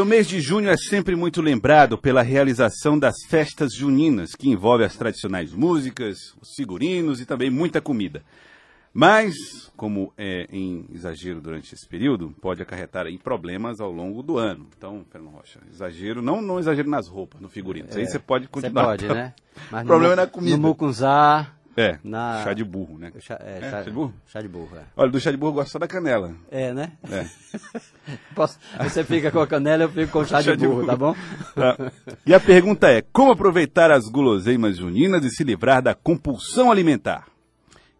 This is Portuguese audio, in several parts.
Olha, o mês de junho é sempre muito lembrado pela realização das festas juninas, que envolve as tradicionais músicas, os figurinos e também muita comida. Mas, como é em exagero durante esse período, pode acarretar aí problemas ao longo do ano. Então, Fernando Rocha, exagero, não, não exagero nas roupas, no figurino. Isso aí você pode continuar. Você pode, né? Mas o problema no, é na comida. No mucunzá, é, na... chá de burro, né? Chá, é, é, chá, chá, de burro? Chá de burro, é. Olha, do chá de burro eu gosto só da canela. É, né? É. Posso... Você fica com a canela, eu fico com o chá, chá de, burro, de, burro, tá bom? Tá. E a pergunta é, como aproveitar as guloseimas juninas e se livrar da compulsão alimentar?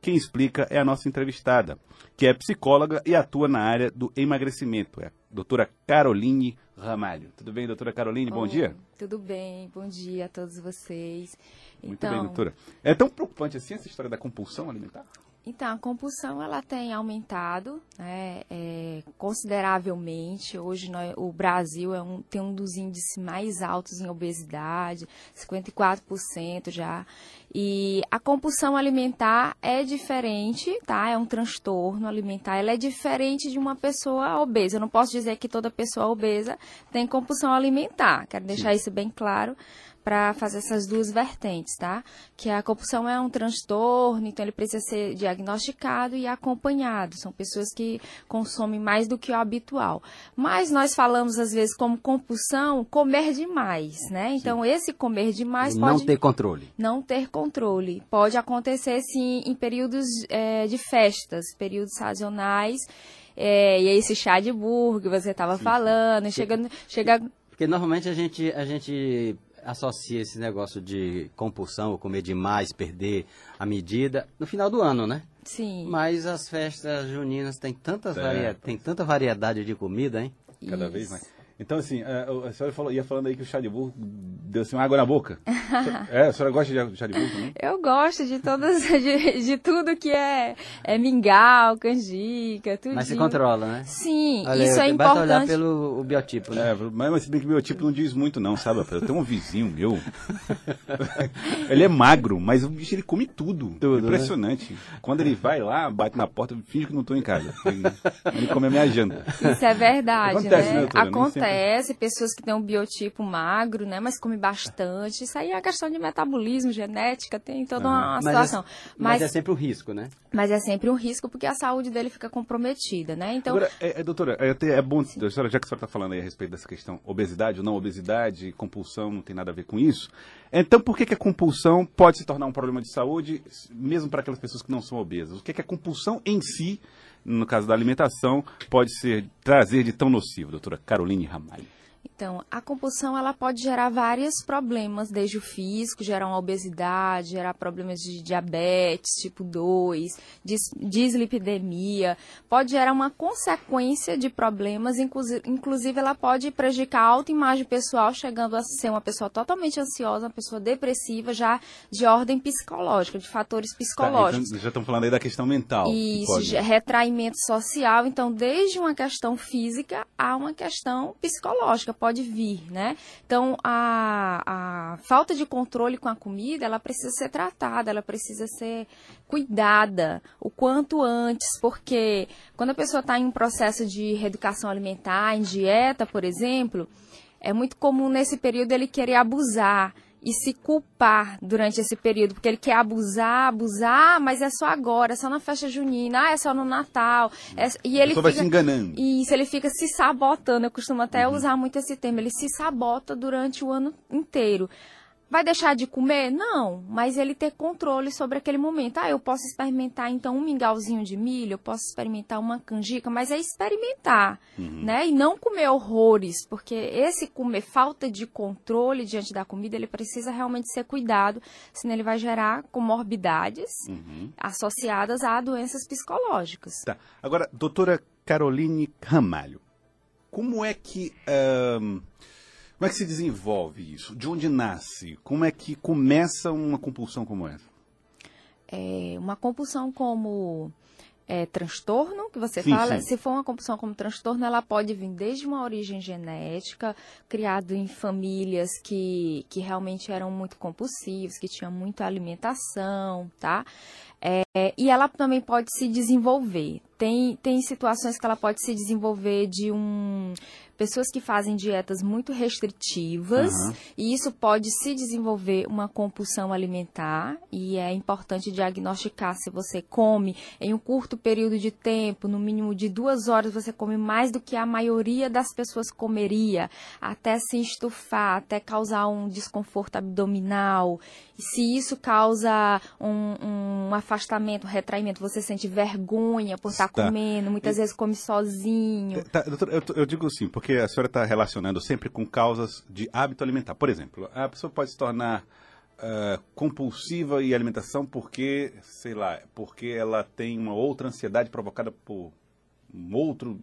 Quem explica é a nossa entrevistada, que é psicóloga e atua na área do emagrecimento. É a doutora Caroline Ramalho. Tudo bem, doutora Caroline? Bom dia. Tudo bem, bom dia a todos vocês. Muito então, bem, doutora. É tão preocupante assim essa história da compulsão alimentar? Então, a compulsão ela tem aumentado né, é, consideravelmente. Hoje nós, o Brasil é um, tem um dos índices mais altos em obesidade, 54% já. E a compulsão alimentar é diferente, tá? É um transtorno alimentar. Ela é diferente de uma pessoa obesa. Eu não posso dizer que toda pessoa obesa tem compulsão alimentar. Quero deixar Sim. isso bem claro para fazer essas duas vertentes, tá? Que a compulsão é um transtorno, então ele precisa ser diagnosticado e acompanhado. São pessoas que consomem mais do que o habitual. Mas nós falamos às vezes como compulsão, comer demais, né? Então sim. esse comer demais pode não ter controle. Não ter controle. Pode acontecer sim em períodos é, de festas, períodos sazonais. É, e esse chá de burro que você estava falando, chega, chega porque normalmente a gente, a gente associa esse negócio de compulsão, comer demais, perder a medida, no final do ano, né? Sim. Mas as festas juninas têm, tantas varia... tem tanta variedade de comida, hein? Cada Isso. vez mais. Então, assim, a, a senhora falou, ia falando aí que o chá de burro deu assim uma água na boca. é, a senhora gosta de chá de burro também? Eu gosto de todas, de, de tudo que é, é mingau, canjica, tudo. Mas se controla, né? Sim, Olha, isso é importante. Basta olhar pelo biotipo, né? É, mas se bem que o biotipo não diz muito não, sabe? Eu tenho um vizinho meu, ele é magro, mas o bicho ele come tudo. tudo né? Impressionante. Né? Quando ele vai lá, bate na porta, finge que não estou em casa. Ele, ele come a minha janta. Isso é verdade, Acontece, né? né Acontece acontece, pessoas que têm um biotipo magro, né, mas come bastante. Isso aí é questão de metabolismo, genética, tem toda uma mas situação. É, mas, mas, é sempre um risco, né? Mas é sempre um risco porque a saúde dele fica comprometida, né? Então, Agora, é, é, doutora, é, é bom, senhora, já que a senhora está falando aí a respeito dessa questão obesidade ou não obesidade, compulsão, não tem nada a ver com isso. Então, por que, que a compulsão pode se tornar um problema de saúde, mesmo para aquelas pessoas que não são obesas? O que, que a compulsão em si no caso da alimentação, pode ser trazer de tão nocivo, doutora Caroline Ramalho? Então, a compulsão ela pode gerar vários problemas, desde o físico, gerar uma obesidade, gerar problemas de diabetes tipo 2, dislipidemia, pode gerar uma consequência de problemas, inclusive ela pode prejudicar a autoimagem pessoal, chegando a ser uma pessoa totalmente ansiosa, uma pessoa depressiva, já de ordem psicológica, de fatores psicológicos. Tá, então, já estamos falando aí da questão mental. Isso, pode... retraimento social, então desde uma questão física a uma questão psicológica, pode vir, né? Então, a, a falta de controle com a comida, ela precisa ser tratada, ela precisa ser cuidada o quanto antes, porque quando a pessoa está em um processo de reeducação alimentar, em dieta, por exemplo, é muito comum nesse período ele querer abusar e se culpar durante esse período, porque ele quer abusar, abusar, mas é só agora, é só na festa junina, ah, é só no Natal. É, e ele fica, vai se enganando. Isso, ele fica se sabotando. Eu costumo até uhum. usar muito esse termo. Ele se sabota durante o ano inteiro. Vai deixar de comer? Não, mas ele ter controle sobre aquele momento. Ah, eu posso experimentar então um mingauzinho de milho, eu posso experimentar uma canjica, mas é experimentar, uhum. né? E não comer horrores, porque esse comer falta de controle diante da comida, ele precisa realmente ser cuidado, senão ele vai gerar comorbidades uhum. associadas a doenças psicológicas. Tá. Agora, doutora Caroline Ramalho, como é que um como é que se desenvolve isso? De onde nasce? Como é que começa uma compulsão como essa? É, uma compulsão como é, transtorno, que você sim, fala, sim. se for uma compulsão como transtorno, ela pode vir desde uma origem genética, criado em famílias que, que realmente eram muito compulsivos, que tinham muita alimentação, tá? É, e ela também pode se desenvolver. Tem, tem situações que ela pode se desenvolver de um pessoas que fazem dietas muito restritivas uhum. e isso pode se desenvolver uma compulsão alimentar e é importante diagnosticar se você come em um curto período de tempo, no mínimo de duas horas, você come mais do que a maioria das pessoas comeria, até se estufar, até causar um desconforto abdominal. E se isso causa um, um afastamento, um retraimento, você sente vergonha por estar tá. comendo, muitas vezes come sozinho. Tá, doutor, eu, eu digo assim, porque porque a senhora está relacionando sempre com causas de hábito alimentar. Por exemplo, a pessoa pode se tornar uh, compulsiva em alimentação porque, sei lá, porque ela tem uma outra ansiedade provocada por um outro.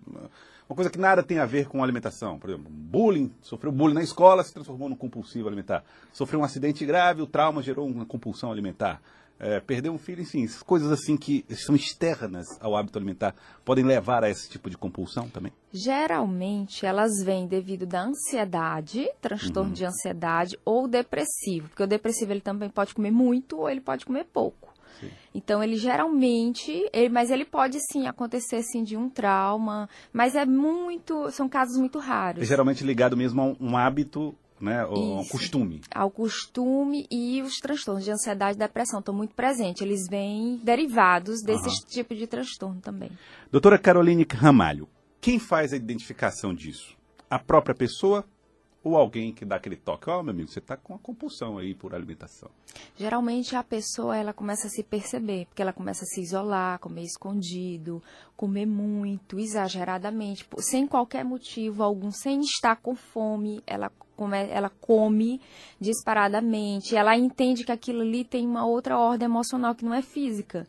Uma coisa que nada tem a ver com alimentação. Por exemplo, bullying, sofreu bullying na escola, se transformou num compulsivo alimentar. Sofreu um acidente grave, o trauma gerou uma compulsão alimentar é, perder um filho, enfim, coisas assim que são externas ao hábito alimentar podem levar a esse tipo de compulsão também? Geralmente elas vêm devido da ansiedade, transtorno uhum. de ansiedade ou depressivo, porque o depressivo ele também pode comer muito ou ele pode comer pouco. Sim. Então ele geralmente, ele, mas ele pode sim acontecer sim de um trauma, mas é muito, são casos muito raros. É geralmente ligado mesmo a um, um hábito né, ao costume. Ao costume e os transtornos de ansiedade e depressão estão muito presentes. Eles vêm derivados desse uhum. tipo de transtorno também. Doutora Caroline Ramalho, quem faz a identificação disso? A própria pessoa ou alguém que dá aquele toque, ó, oh, meu amigo, você está com uma compulsão aí por alimentação. Geralmente a pessoa ela começa a se perceber, porque ela começa a se isolar, comer escondido, comer muito, exageradamente, sem qualquer motivo algum, sem estar com fome, ela ela come disparadamente, ela entende que aquilo ali tem uma outra ordem emocional que não é física.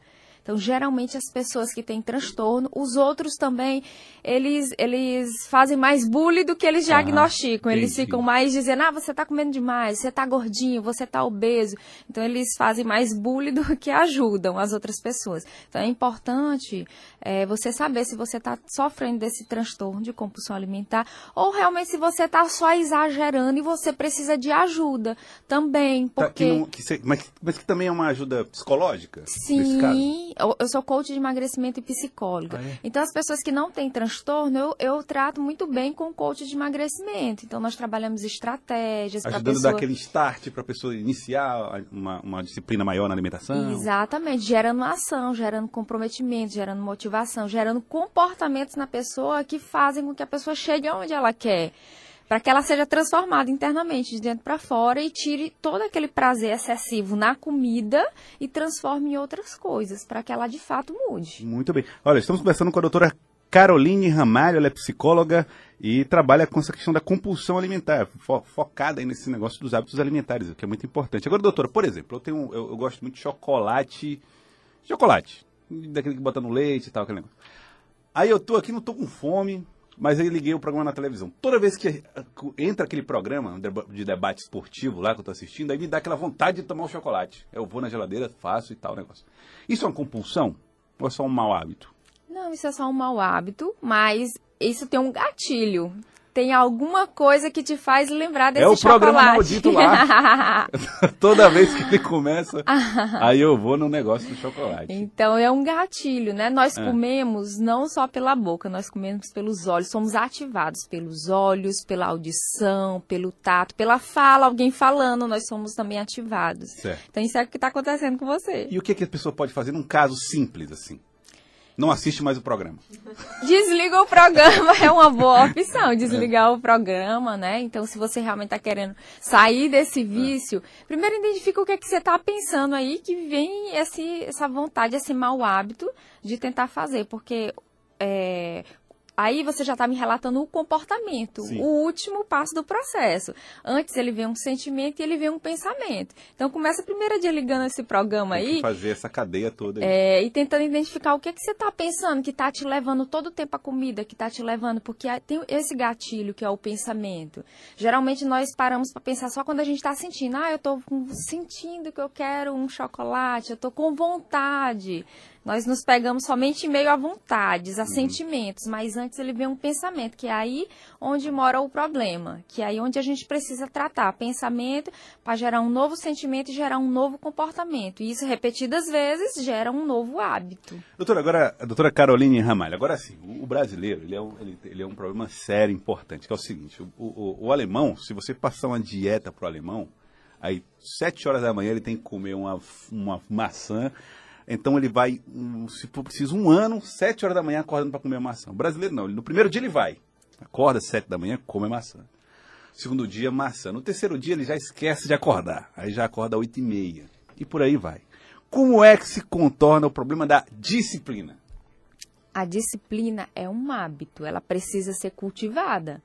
Então, geralmente as pessoas que têm transtorno, os outros também, eles, eles fazem mais bullying do que eles diagnosticam. Ah, eles ficam mais dizendo, ah, você está comendo demais, você está gordinho, você está obeso. Então, eles fazem mais bullying do que ajudam as outras pessoas. Então, é importante é, você saber se você está sofrendo desse transtorno de compulsão alimentar ou realmente se você está só exagerando e você precisa de ajuda também. Porque... Tá, que não, que mas, mas que também é uma ajuda psicológica? Sim, eu sou coach de emagrecimento e psicóloga. Ah, é? Então, as pessoas que não têm transtorno, eu, eu trato muito bem com coach de emagrecimento. Então, nós trabalhamos estratégias Ajudando pessoa... a dar aquele start para a pessoa iniciar uma, uma disciplina maior na alimentação. Exatamente, gerando ação, gerando comprometimento, gerando motivação, gerando comportamentos na pessoa que fazem com que a pessoa chegue onde ela quer para que ela seja transformada internamente, de dentro para fora, e tire todo aquele prazer excessivo na comida e transforme em outras coisas, para que ela de fato mude. Muito bem. Olha, estamos conversando com a doutora Caroline Ramalho, ela é psicóloga e trabalha com essa questão da compulsão alimentar, fo focada nesse negócio dos hábitos alimentares, o que é muito importante. Agora, doutora, por exemplo, eu tenho, eu, eu gosto muito de chocolate, chocolate, daquele que bota no leite e tal, aquele negócio. Aí eu tô aqui, não tô com fome, mas aí liguei o programa na televisão. Toda vez que entra aquele programa de debate esportivo lá que eu tô assistindo, aí me dá aquela vontade de tomar um chocolate. Eu vou na geladeira, faço e tal negócio. Isso é uma compulsão ou é só um mau hábito? Não, isso é só um mau hábito, mas isso tem um gatilho tem alguma coisa que te faz lembrar desse chocolate. É o chocolate. programa maldito lá. Toda vez que ele começa, aí eu vou no negócio do chocolate. Então é um gatilho, né? Nós é. comemos não só pela boca, nós comemos pelos olhos, somos ativados pelos olhos, pela audição, pelo tato, pela fala, alguém falando, nós somos também ativados. Certo. Então isso é o que está acontecendo com você. E o que, que a pessoa pode fazer num caso simples assim? Não assiste mais o programa. Desliga o programa é uma boa opção, desligar é. o programa, né? Então, se você realmente está querendo sair desse vício, é. primeiro identifica o que é que você está pensando aí que vem esse, essa vontade, esse mau hábito de tentar fazer, porque é, Aí você já está me relatando o comportamento, Sim. o último passo do processo. Antes ele vê um sentimento e ele vê um pensamento. Então começa primeiro desligando esse programa Tem aí. fazer essa cadeia toda aí. É, e tentando identificar o que, é que você está pensando, que está te levando todo o tempo a comida, que está te levando, porque tem esse gatilho que é o pensamento. Geralmente nós paramos para pensar só quando a gente está sentindo. Ah, eu estou sentindo que eu quero um chocolate, eu estou com vontade Nós nos pegamos somente em meio a vontades, a uhum. sentimentos, mas antes ele vem um pensamento, que é aí onde mora o problema, que é aí onde a gente precisa tratar. Pensamento para gerar um novo sentimento e gerar um novo comportamento. E isso repetidas vezes gera um novo hábito. Doutora, agora, doutora Caroline Ramalho, agora sim, o, o brasileiro, ele é, um, ele, ele, é um problema sério, importante, que é o seguinte, o, o, o alemão, se você passar uma dieta para o alemão, aí sete horas da manhã ele tem que comer uma, uma maçã, então ele vai, se for preciso, um ano, sete horas da manhã acordando para comer maçã. O brasileiro não, no primeiro dia ele vai, acorda sete da manhã, come maçã. Segundo dia, maçã. No terceiro dia ele já esquece de acordar, aí já acorda oito e meia. E por aí vai. Como é que se contorna o problema da disciplina? A disciplina é um hábito, ela precisa ser cultivada,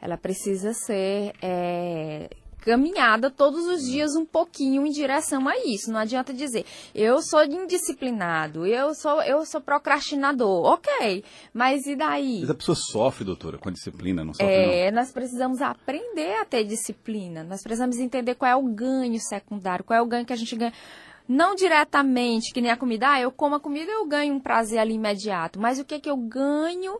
ela precisa ser é, caminhada todos os dias um pouquinho em direção a isso. Não adianta dizer, eu sou indisciplinado, eu sou, eu sou procrastinador. Ok, mas e daí? Mas a pessoa sofre, doutora, com a disciplina, não sofre É, não? nós precisamos aprender a ter disciplina. Nós precisamos entender qual é o ganho secundário, qual é o ganho que a gente ganha não diretamente, que nem a comida, ah, eu como a comida eu ganho um prazer ali imediato, mas o que é que eu ganho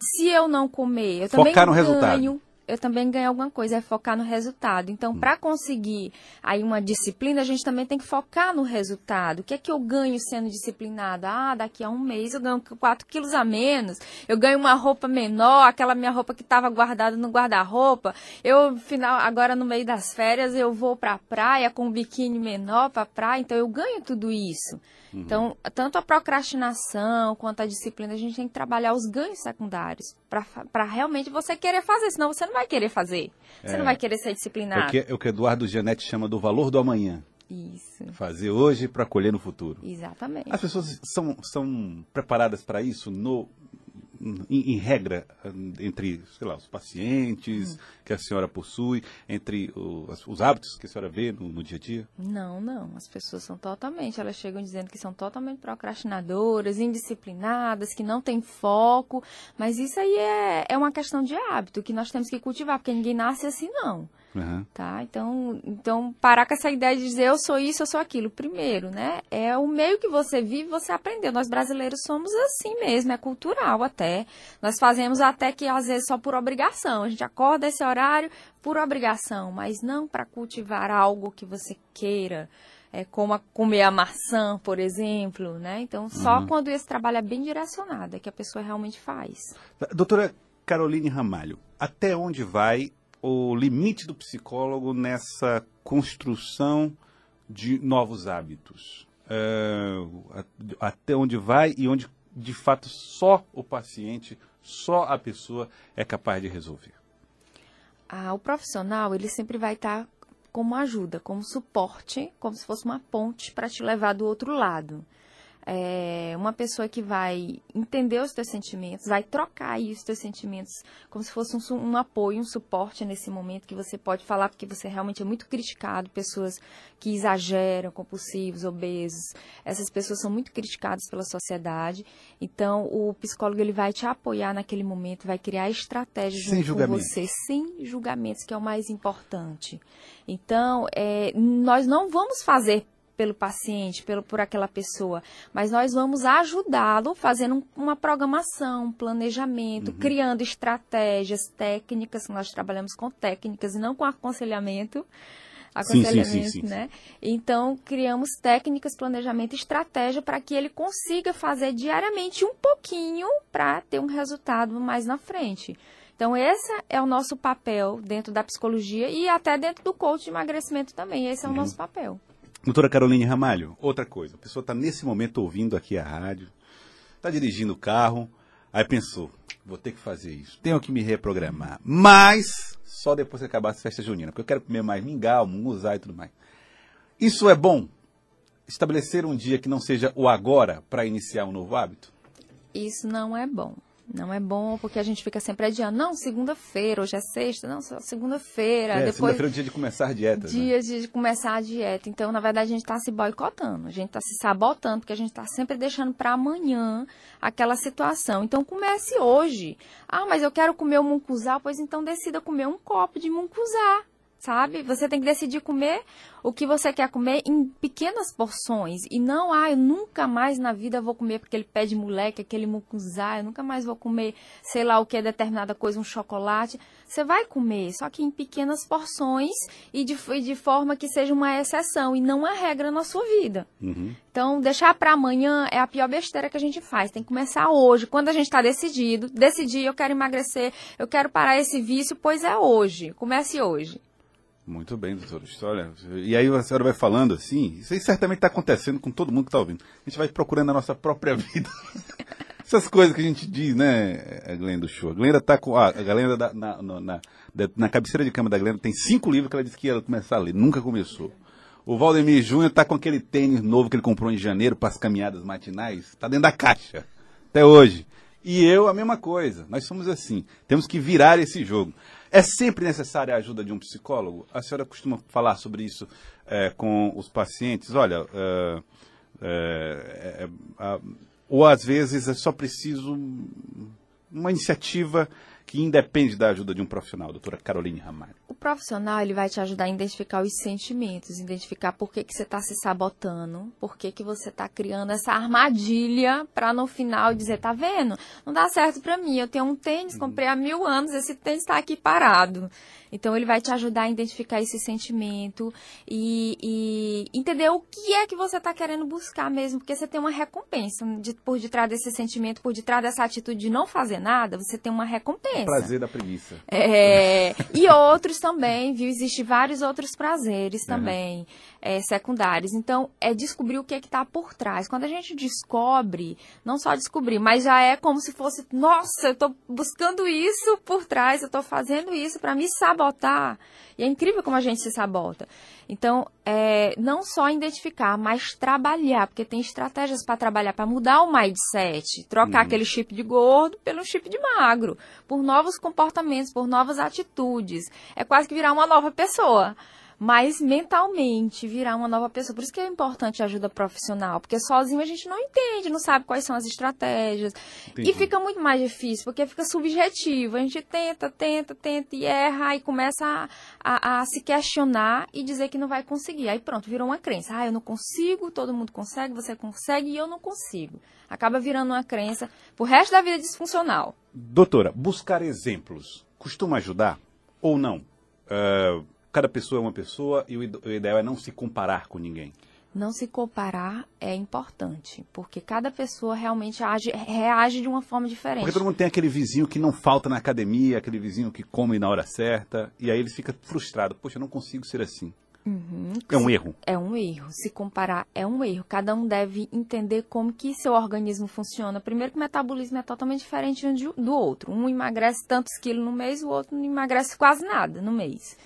se eu não comer? Eu Focar também no ganho resultado eu também ganho alguma coisa, é focar no resultado. Então, hum. para conseguir aí uma disciplina, a gente também tem que focar no resultado. O que é que eu ganho sendo disciplinada? Ah, daqui a um mês eu ganho 4 quilos a menos, eu ganho uma roupa menor, aquela minha roupa que estava guardada no guarda-roupa. Eu, final, agora no meio das férias, eu vou para a praia com um biquíni menor para a praia, então eu ganho tudo isso. Uhum. Então, tanto a procrastinação quanto a disciplina, a gente tem que trabalhar os ganhos secundários para realmente você querer fazer, senão você não vai querer fazer. Você é, não vai querer ser disciplinado. Porque é o que Eduardo Gianetti chama do valor do amanhã. Isso. Fazer hoje para colher no futuro. Exatamente. As pessoas são, são preparadas para isso no, em, em, regra, entre, sei lá, os pacientes hum. que a senhora possui, entre os, os hábitos que a senhora vê no, no, dia a dia? Não, não. As pessoas são totalmente, elas chegam dizendo que são totalmente procrastinadoras, indisciplinadas, que não têm foco, mas isso aí é, é uma questão de hábito que nós temos que cultivar, porque ninguém nasce assim, não. Uhum. Tá? Então, então, parar com essa ideia de dizer eu sou isso, eu sou aquilo. Primeiro, né? É o meio que você vive, você aprendeu. Nós brasileiros somos assim mesmo, é cultural até. Nós fazemos até que às vezes só por obrigação. A gente acorda esse horário por obrigação, mas não para cultivar algo que você queira. É, como a, comer a maçã, por exemplo, né? Então, só uhum. quando esse trabalho é bem direcionado é que a pessoa realmente faz. Doutora Caroline Ramalho, até onde vai o limite do psicólogo nessa construção de novos hábitos? É, até onde vai e onde de fato só o paciente, só a pessoa é capaz de resolver? Ah, o profissional ele sempre vai estar como ajuda, como suporte, como se fosse uma ponte para te levar do outro lado é, uma pessoa que vai entender os teus sentimentos, vai trocar aí os teus sentimentos como se fosse um, um, apoio, um suporte nesse momento que você pode falar, porque você realmente é muito criticado, pessoas que exageram, compulsivos, obesos, essas pessoas são muito criticadas pela sociedade, então o psicólogo ele vai te apoiar naquele momento, vai criar estratégias sem junto com você, sem julgamentos, que é o mais importante. Então, é, nós não vamos fazer pelo paciente, pelo, por aquela pessoa, mas nós vamos ajudá-lo fazendo uma programação, um planejamento, uhum. criando estratégias, técnicas, nós trabalhamos com técnicas e não com aconselhamento. Aconselhamento, sim, sim, sim, né? Então, criamos técnicas, planejamento, estratégia para que ele consiga fazer diariamente um pouquinho para ter um resultado mais na frente. Então, esse é o nosso papel dentro da psicologia e até dentro do coach de emagrecimento também. Esse é o uhum. nosso papel. Doutora Caroline Ramalho, outra coisa. A pessoa está nesse momento ouvindo aqui a rádio, está dirigindo o carro, aí pensou, vou ter que fazer isso, tenho que me reprogramar. Mas só depois que acabar a festa junina, porque eu quero comer mais mingau, munguzá e tudo mais. Isso é bom? Estabelecer um dia que não seja o agora para iniciar um novo hábito? Isso não é bom. Não é bom porque a gente fica sempre adiando. Não, segunda-feira, hoje é sexta, não, segunda-feira. É, depois... segunda-feira é o dia de começar a dieta. Né? Dia né? de começar a dieta. Então, na verdade, a gente está se boicotando, a gente está se sabotando, porque a gente está sempre deixando para amanhã aquela situação. Então, comece hoje. Ah, mas eu quero comer o muncuzá, pois então decida comer um copo de muncuzá. Sabe? Você tem que decidir comer o que você quer comer em pequenas porções. E não, ah, eu nunca mais na vida vou comer porque ele pé de moleque, aquele mucuzá, eu nunca mais vou comer, sei lá o que é determinada coisa, um chocolate. Você vai comer, só que em pequenas porções e de, de forma que seja uma exceção e não a regra na sua vida. Uhum. Então, deixar para amanhã é a pior besteira que a gente faz. Tem que começar hoje, quando a gente está decidido. Decidir, eu quero emagrecer, eu quero parar esse vício, pois é hoje. Comece hoje. Muito bem, doutora. Olha, e aí a senhora vai falando assim, isso aí certamente está acontecendo com todo mundo que está ouvindo. A gente vai procurando a nossa própria vida. Essas coisas que a gente diz, né, Glenda do show. A Glenda tá com. Ah, a Glenda da, na, na, na, na, cabeceira de cama da Glenda tem cinco livros que ela disse que ia começar a ler. Nunca começou. O Valdemir Júnior tá com aquele tênis novo que ele comprou em janeiro para as caminhadas matinais. Tá dentro da caixa. Até hoje. E eu, a mesma coisa. Nós somos assim. Temos que virar esse jogo. É sempre necessária a ajuda de um psicólogo? A senhora costuma falar sobre isso é, com os pacientes? Olha, é, é, é ou às vezes é só preciso uma iniciativa que independe da ajuda de um profissional, doutora Caroline Ramalho? Profissional ele vai te ajudar a identificar os sentimentos, identificar por que, que você está se sabotando, por que, que você está criando essa armadilha para no final dizer, tá vendo? Não dá certo para mim, eu tenho um tênis, uhum. comprei há mil anos, esse tênis está aqui parado. Então ele vai te ajudar a identificar esse sentimento e, e entender o que é que você está querendo buscar mesmo, porque você tem uma recompensa de, por detrás desse sentimento, por detrás dessa atitude de não fazer nada, você tem uma recompensa. O prazer da preguiça. É, e outros também, viu? Existem vários outros prazeres também, uhum. é, secundários. Então, é descobrir o que é que está por trás. Quando a gente descobre, não só descobrir, mas já é como se fosse, nossa, eu estou buscando isso por trás, eu estou fazendo isso para me sabotar. E é incrível como a gente se sabota. Então, é, não só identificar, mas trabalhar, porque tem estratégias para trabalhar, para mudar o mindset, trocar uhum. aquele chip de gordo pelo chip de magro, por novos comportamentos, por novas atitudes. É quase que virar uma nova pessoa mas mentalmente virar uma nova pessoa. Por isso que é importante a ajuda profissional, porque sozinho a gente não entende, não sabe quais são as estratégias. Entendi. E fica muito mais difícil, porque fica subjetivo. A gente tenta, tenta, tenta e erra e começa a, a, a se questionar e dizer que não vai conseguir. Aí pronto, virou uma crença. Ah, eu não consigo, todo mundo consegue, você consegue e eu não consigo. Acaba virando uma crença pro resto da vida disfuncional. Doutora, buscar exemplos costuma ajudar ou não? Uh cada pessoa é uma pessoa e o ideal é não se comparar com ninguém. Não se comparar é importante, porque cada pessoa realmente age, reage de uma forma diferente. Porque todo mundo tem aquele vizinho que não falta na academia, aquele vizinho que come na hora certa, e aí ele fica frustrado. Poxa, eu não consigo ser assim. Uhum. É um erro. É um erro. Se comparar é um erro. Cada um deve entender como que seu organismo funciona. Primeiro que o metabolismo é totalmente diferente um do outro. Um emagrece tantos quilos no mês, o outro não emagrece quase nada no mês.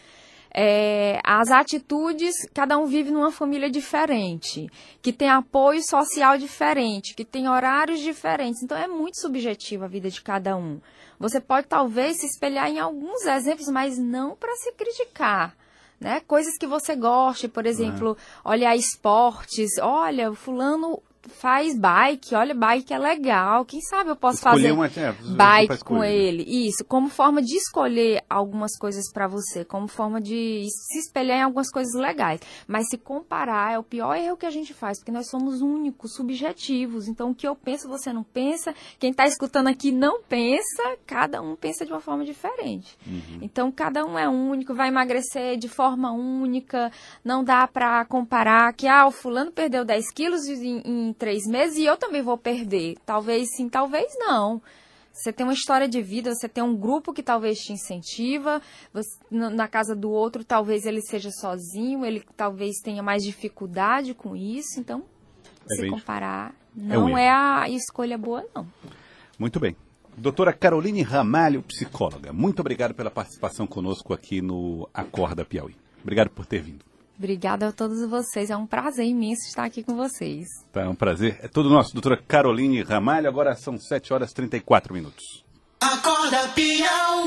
É, as atitudes, cada um vive numa família diferente, que tem apoio social diferente, que tem horários diferentes. Então é muito subjetiva a vida de cada um. Você pode talvez se espelhar em alguns exemplos, mas não para se criticar. Né? Coisas que você goste, por exemplo, é. olhar esportes. Olha, o fulano faz bike, olha, bike é legal, quem sabe eu posso escolher fazer uma, é, bike com ele. Isso, como forma de escolher algumas coisas para você, como forma de se espelhar em algumas coisas legais. Mas se comparar é o pior erro que a gente faz, porque nós somos únicos, subjetivos. Então o que eu penso você não pensa, quem está escutando aqui não pensa, cada um pensa de uma forma diferente. Uhum. Então cada um é único, vai emagrecer de forma única, não dá para comparar que ah, o fulano perdeu 10 quilos em, em três meses e eu também vou perder. Talvez sim, talvez não. Você tem uma história de vida, você tem um grupo que talvez te incentiva, você, na casa do outro talvez ele seja sozinho, ele talvez tenha mais dificuldade com isso, então é se comparar não é, é a escolha boa não. Muito bem. Doutora Caroline Ramalho, psicóloga, muito obrigado pela participação conosco aqui no Acorda Piauí. Obrigado por ter vindo. Obrigada a todos vocês. É um prazer imenso estar aqui com vocês. Tá, é um prazer. É todo nosso. Doutora Caroline Ramalho, agora são 7 horas e 34 minutos. Acorda, Piauí.